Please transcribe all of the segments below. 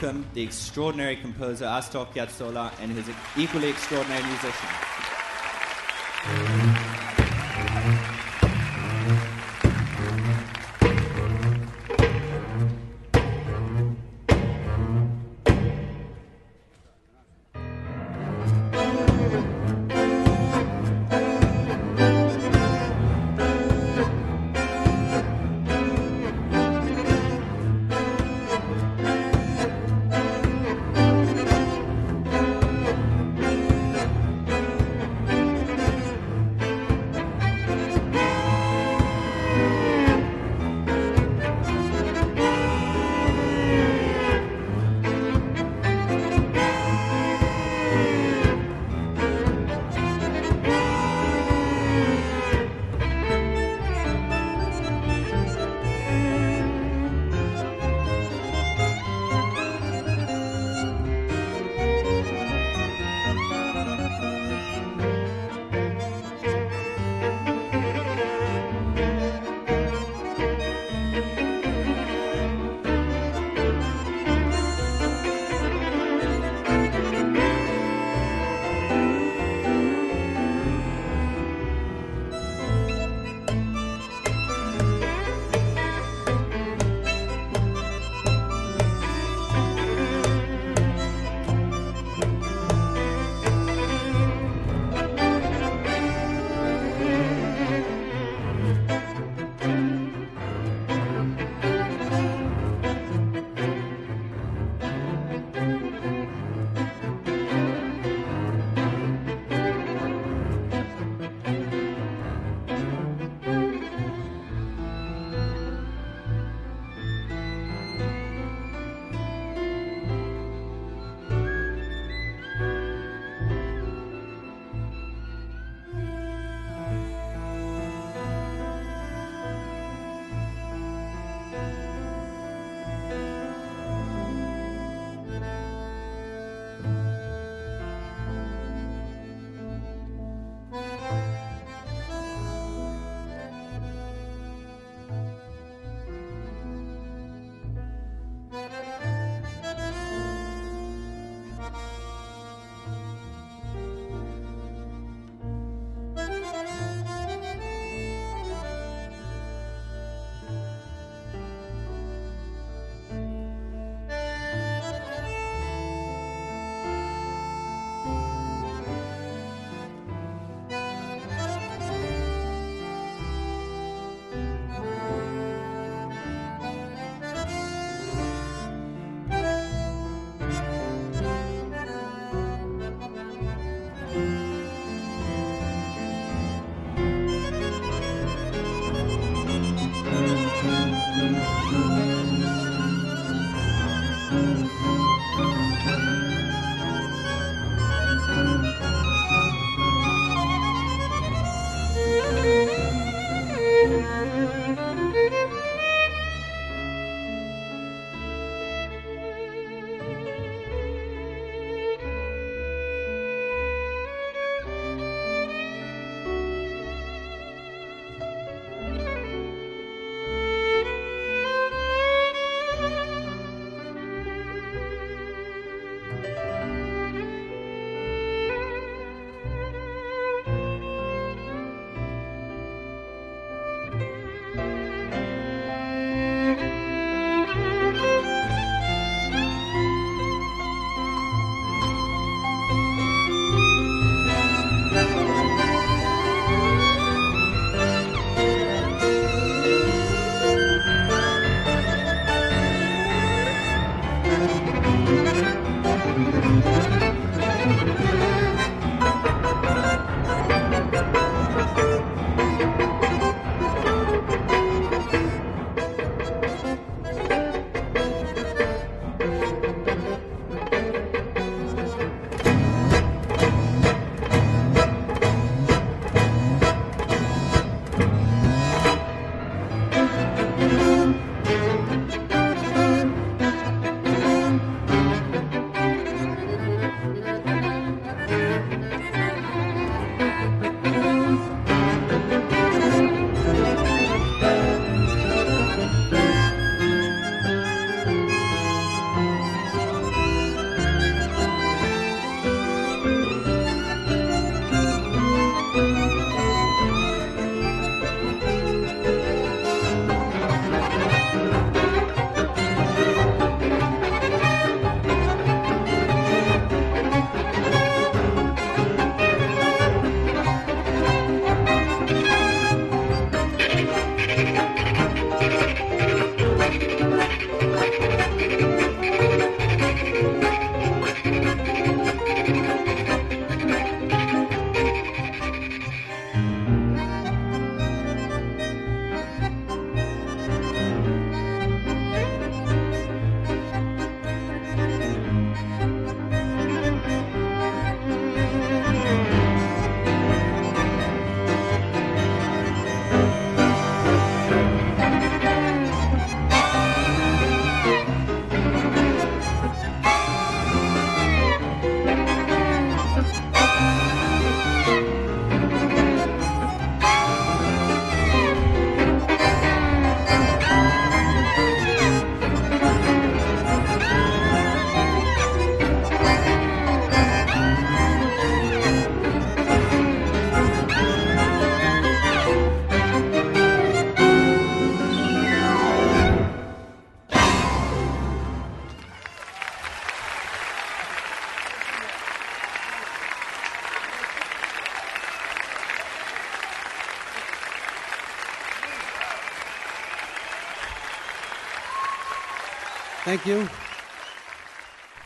Welcome the extraordinary composer Astor Piazzolla and his equally extraordinary musicians.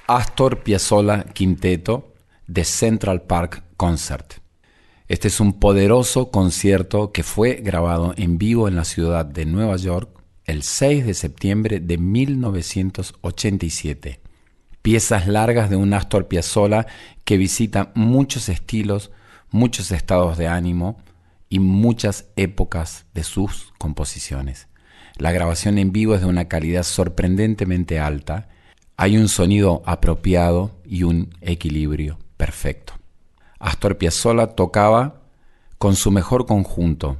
Astor Piazzolla Quinteto de Central Park Concert. Este es un poderoso concierto que fue grabado en vivo en la ciudad de Nueva York el 6 de septiembre de 1987. Piezas largas de un Astor Piazzolla que visita muchos estilos, muchos estados de ánimo y muchas épocas de sus composiciones. La grabación en vivo es de una calidad sorprendentemente alta. Hay un sonido apropiado y un equilibrio perfecto. Astor Piazzolla tocaba con su mejor conjunto.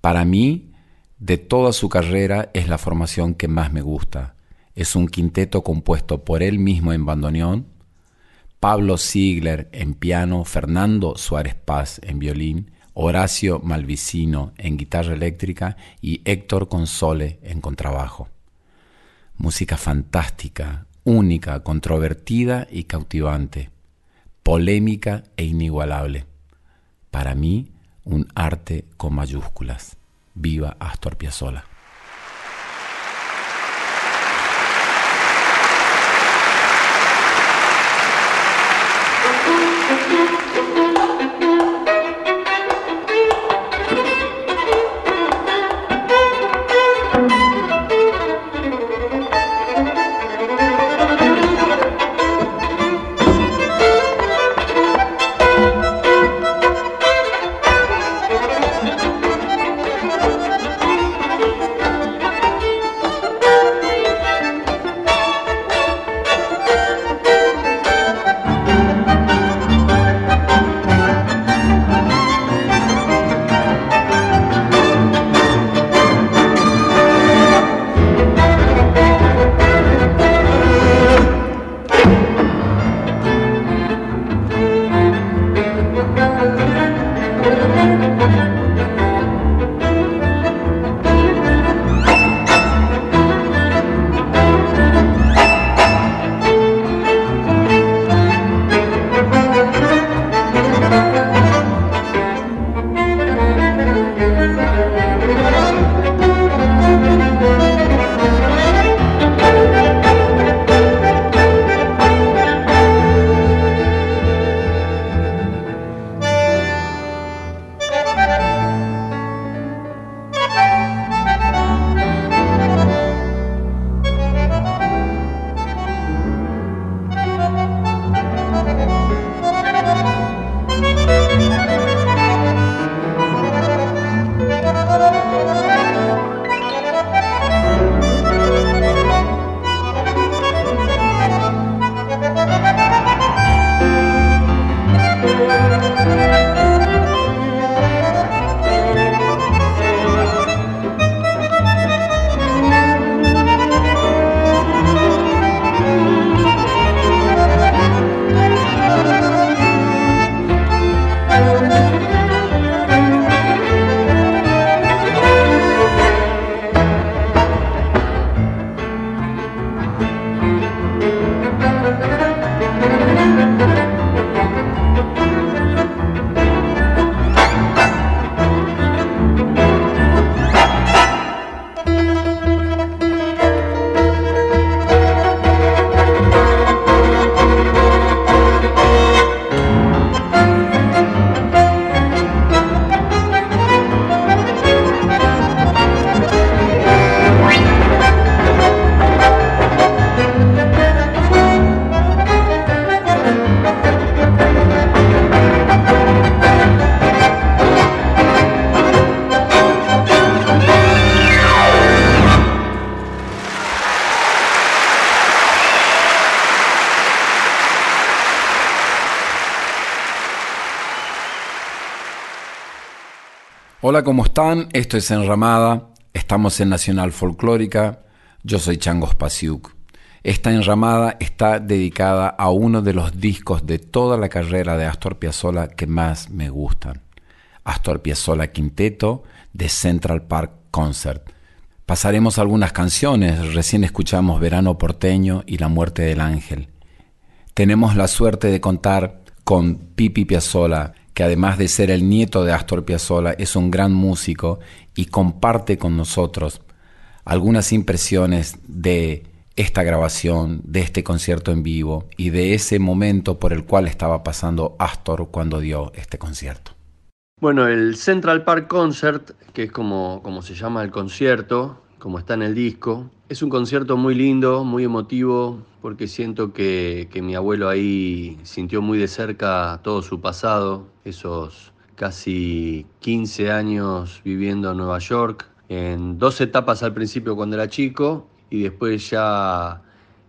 Para mí, de toda su carrera, es la formación que más me gusta. Es un quinteto compuesto por él mismo en bandoneón, Pablo Ziegler en piano, Fernando Suárez Paz en violín Horacio Malvicino en guitarra eléctrica y Héctor Console en contrabajo. Música fantástica, única, controvertida y cautivante, polémica e inigualable. Para mí, un arte con mayúsculas. Viva Astor Piazzolla. Hola, ¿cómo están? Esto es Enramada. Estamos en Nacional Folclórica. Yo soy Changos Pasiuk. Esta enramada está dedicada a uno de los discos de toda la carrera de Astor Piazzolla que más me gustan. Astor Piazzolla Quinteto de Central Park Concert. Pasaremos algunas canciones, recién escuchamos Verano Porteño y La Muerte del Ángel. Tenemos la suerte de contar con Pipi Piazzolla, que además de ser el nieto de Astor Piazzolla, es un gran músico y comparte con nosotros algunas impresiones de esta grabación, de este concierto en vivo y de ese momento por el cual estaba pasando Astor cuando dio este concierto. Bueno, el Central Park Concert, que es como, como se llama el concierto, como está en el disco, es un concierto muy lindo, muy emotivo, porque siento que, que mi abuelo ahí sintió muy de cerca todo su pasado, esos casi 15 años viviendo en Nueva York, en dos etapas al principio cuando era chico y después ya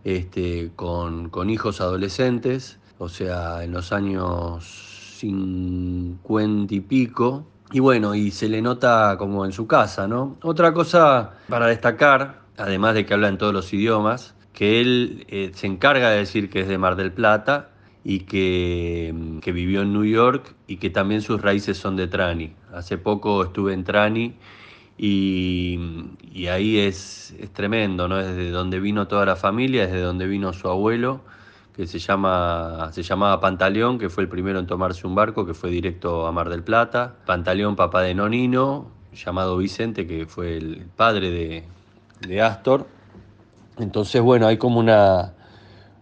este, con, con hijos adolescentes, o sea, en los años 50 y pico. Y bueno, y se le nota como en su casa, ¿no? Otra cosa para destacar, además de que habla en todos los idiomas, que él eh, se encarga de decir que es de Mar del Plata y que, que, vivió en New York y que también sus raíces son de Trani. Hace poco estuve en Trani y, ahí es, es, tremendo, ¿no? Es de donde vino toda la familia, es de donde vino su abuelo, que se, llama, se llamaba Pantaleón, que fue el primero en tomarse un barco, que fue directo a Mar del Plata. Pantaleón, papá de Nonino, llamado Vicente, que fue el padre de, de Astor. Entonces, bueno, hay como una,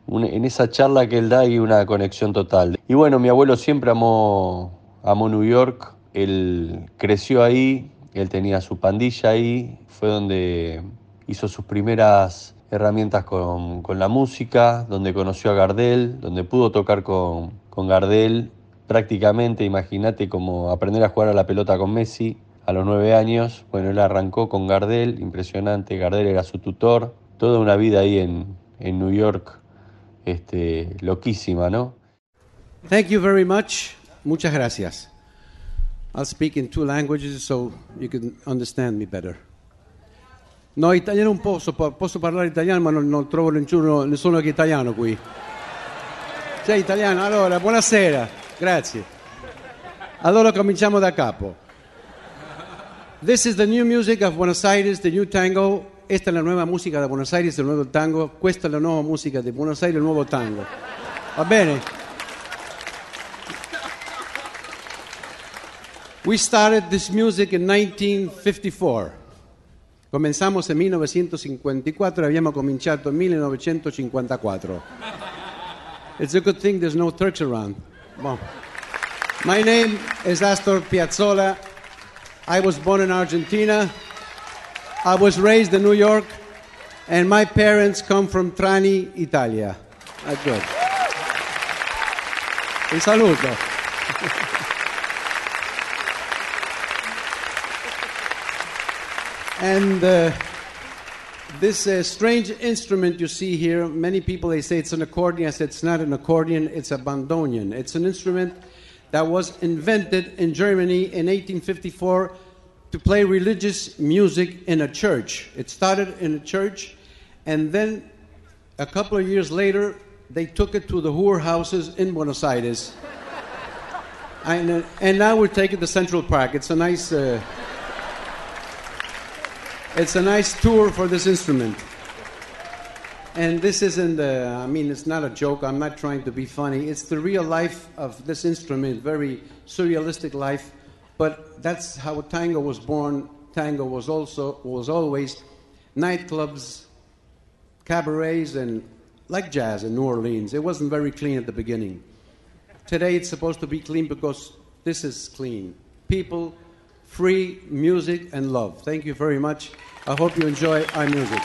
En esa charla que él da hay una conexión total. Y bueno, mi abuelo siempre amó, amó New York, él creció ahí, él tenía su pandilla ahí, fue donde hizo sus primeras herramientas con, la música, donde conoció a Gardel, donde pudo tocar con, con Gardel prácticamente, imagínate como aprender a jugar a la pelota con Messi a los nueve años. Bueno, él arrancó con Gardel, impresionante, Gardel era su tutor, toda una vida ahí en, en New York, este, loquísima, ¿no? Thank you very much. Muchas gracias. I'll speak in two languages so you can understand me better. No, italiano non posso, posso parlare italiano ma non, non trovo nessuno, nessuno che è italiano qui. Sei italiano? Allora, buonasera, grazie. Allora cominciamo da capo. This is the new music of Buenos Aires, the new tango. Esta è la nuova musica da Buenos Aires, il nuovo tango. Questa è la nuova musica di Buenos Aires, il nuovo tango. Va bene? We started this music in 1954. Comenzamos en 1954 e abbiamo cominciato en 1954. It's a good thing there's no Turks around. Bon. My name is Astor Piazzolla. I was born in Argentina. I was raised in New York. And my parents come from Trani, Italia. That's good. Un saluto. And uh, this uh, strange instrument you see here, many people they say it's an accordion. I said it's not an accordion, it's a bandoneon. It's an instrument that was invented in Germany in 1854 to play religious music in a church. It started in a church, and then a couple of years later, they took it to the whorehouses in Buenos Aires. and, uh, and now we're taking the Central Park. It's a nice. Uh, it's a nice tour for this instrument. And this isn't, uh, I mean, it's not a joke. I'm not trying to be funny. It's the real life of this instrument, very surrealistic life. But that's how tango was born. Tango was also, was always nightclubs, cabarets, and like jazz in New Orleans. It wasn't very clean at the beginning. Today it's supposed to be clean because this is clean. People free music and love. Thank you very much. I hope you enjoy our music.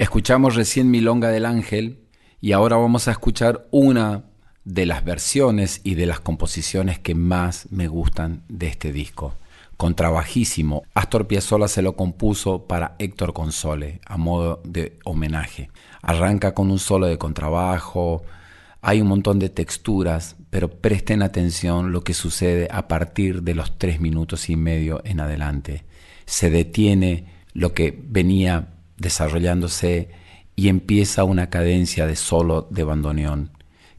Escuchamos recién Milonga del Ángel y ahora vamos a escuchar una de las versiones y de las composiciones que más me gustan de este disco. Contrabajísimo, Astor Piazzolla se lo compuso para Héctor Console a modo de homenaje. Arranca con un solo de contrabajo, hay un montón de texturas, pero presten atención lo que sucede a partir de los tres minutos y medio en adelante. Se detiene lo que venía desarrollándose y empieza una cadencia de solo de bandoneón,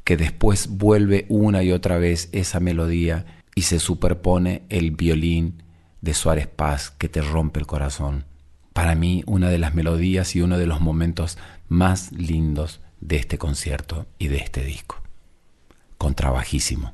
que después vuelve una y otra vez esa melodía y se superpone el violín de Suárez Paz que te rompe el corazón. Para mí, una de las melodías y uno de los momentos más lindos de este concierto y de este disco. Contrabajísimo.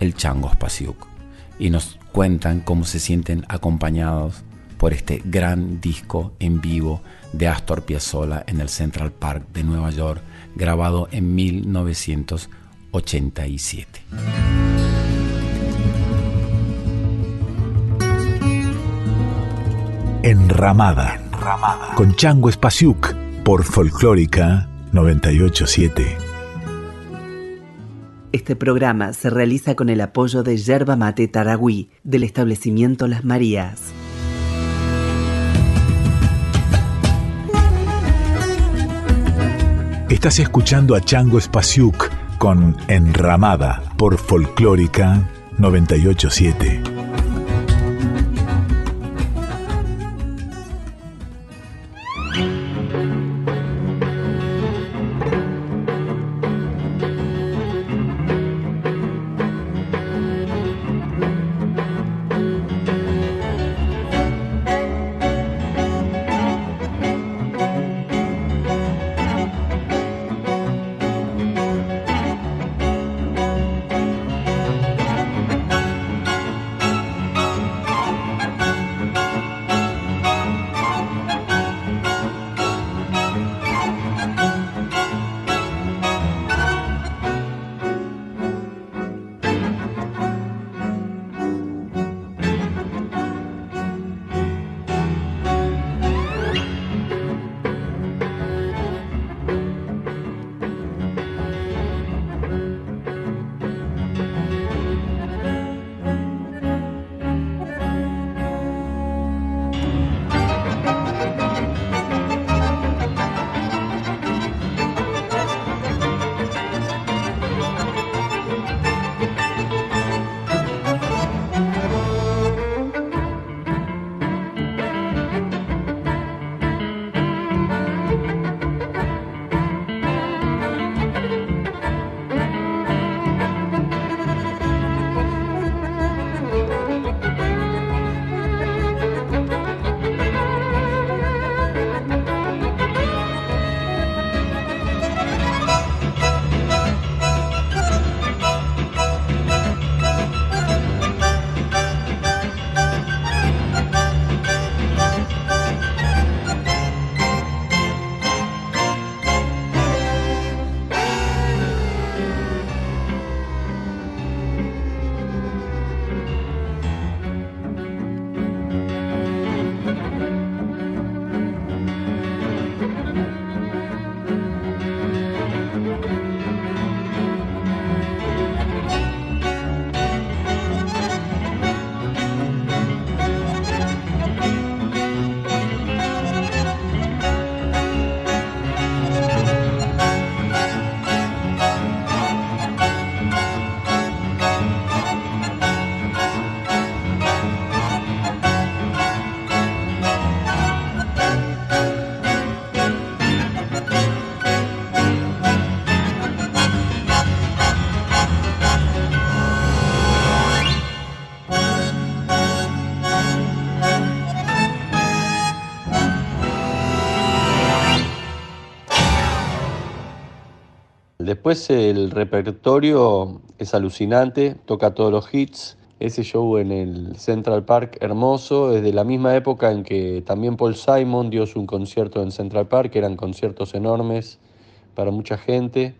el Changos Pasiuk y nos cuentan cómo se sienten acompañados por este gran disco en vivo de Astor Piazzolla en el Central Park de Nueva York, grabado en 1987. Enramada, Enramada. con Chango Espasiuk por Folclórica 987. Este programa se realiza con el apoyo de Yerba Mate Taragüí del establecimiento Las Marías. Estás escuchando a Chango Spasiuk con Enramada por Folclórica 987. Después el repertorio es alucinante, toca todos los hits. Ese show en el Central Park hermoso, es de la misma época en que también Paul Simon dio su concierto en Central Park, eran conciertos enormes para mucha gente.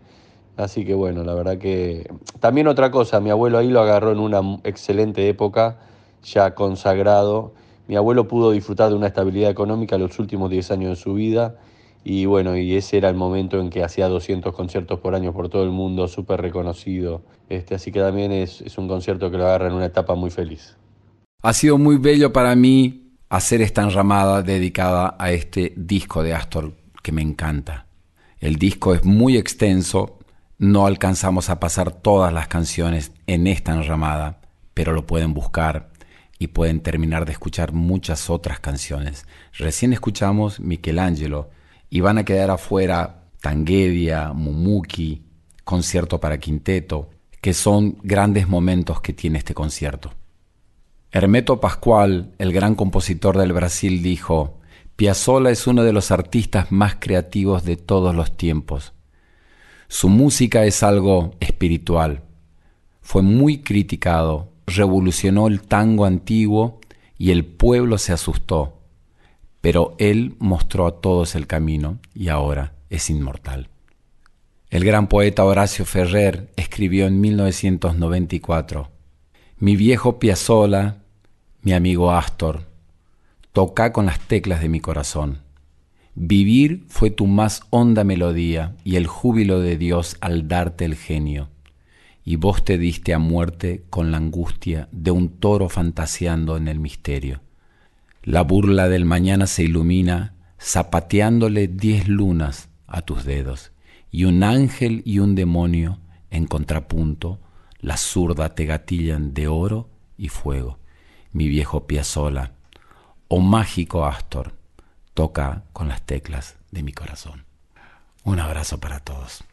Así que bueno, la verdad que... También otra cosa, mi abuelo ahí lo agarró en una excelente época, ya consagrado. Mi abuelo pudo disfrutar de una estabilidad económica los últimos 10 años de su vida y bueno, y ese era el momento en que hacía 200 conciertos por año por todo el mundo, súper reconocido. Este, así que también es, es un concierto que lo agarra en una etapa muy feliz. Ha sido muy bello para mí hacer esta enramada dedicada a este disco de Astor que me encanta. El disco es muy extenso, no alcanzamos a pasar todas las canciones en esta enramada, pero lo pueden buscar y pueden terminar de escuchar muchas otras canciones. Recién escuchamos Michelangelo y van a quedar afuera Tanguedia, Mumuki, concierto para quinteto, que son grandes momentos que tiene este concierto. Hermeto Pascual, el gran compositor del Brasil, dijo, Piazzolla es uno de los artistas más creativos de todos los tiempos. Su música es algo espiritual. Fue muy criticado, revolucionó el tango antiguo y el pueblo se asustó, pero él mostró a todos el camino y ahora es inmortal. El gran poeta Horacio Ferrer escribió en 1994, Mi viejo Piazzola, mi amigo Astor, toca con las teclas de mi corazón. Vivir fue tu más honda melodía y el júbilo de Dios al darte el genio. Y vos te diste a muerte con la angustia de un toro fantaseando en el misterio. La burla del mañana se ilumina zapateándole diez lunas a tus dedos, y un ángel y un demonio en contrapunto, la zurda te gatillan de oro y fuego. Mi viejo Piazzola, o mágico Astor, toca con las teclas de mi corazón. Un abrazo para todos.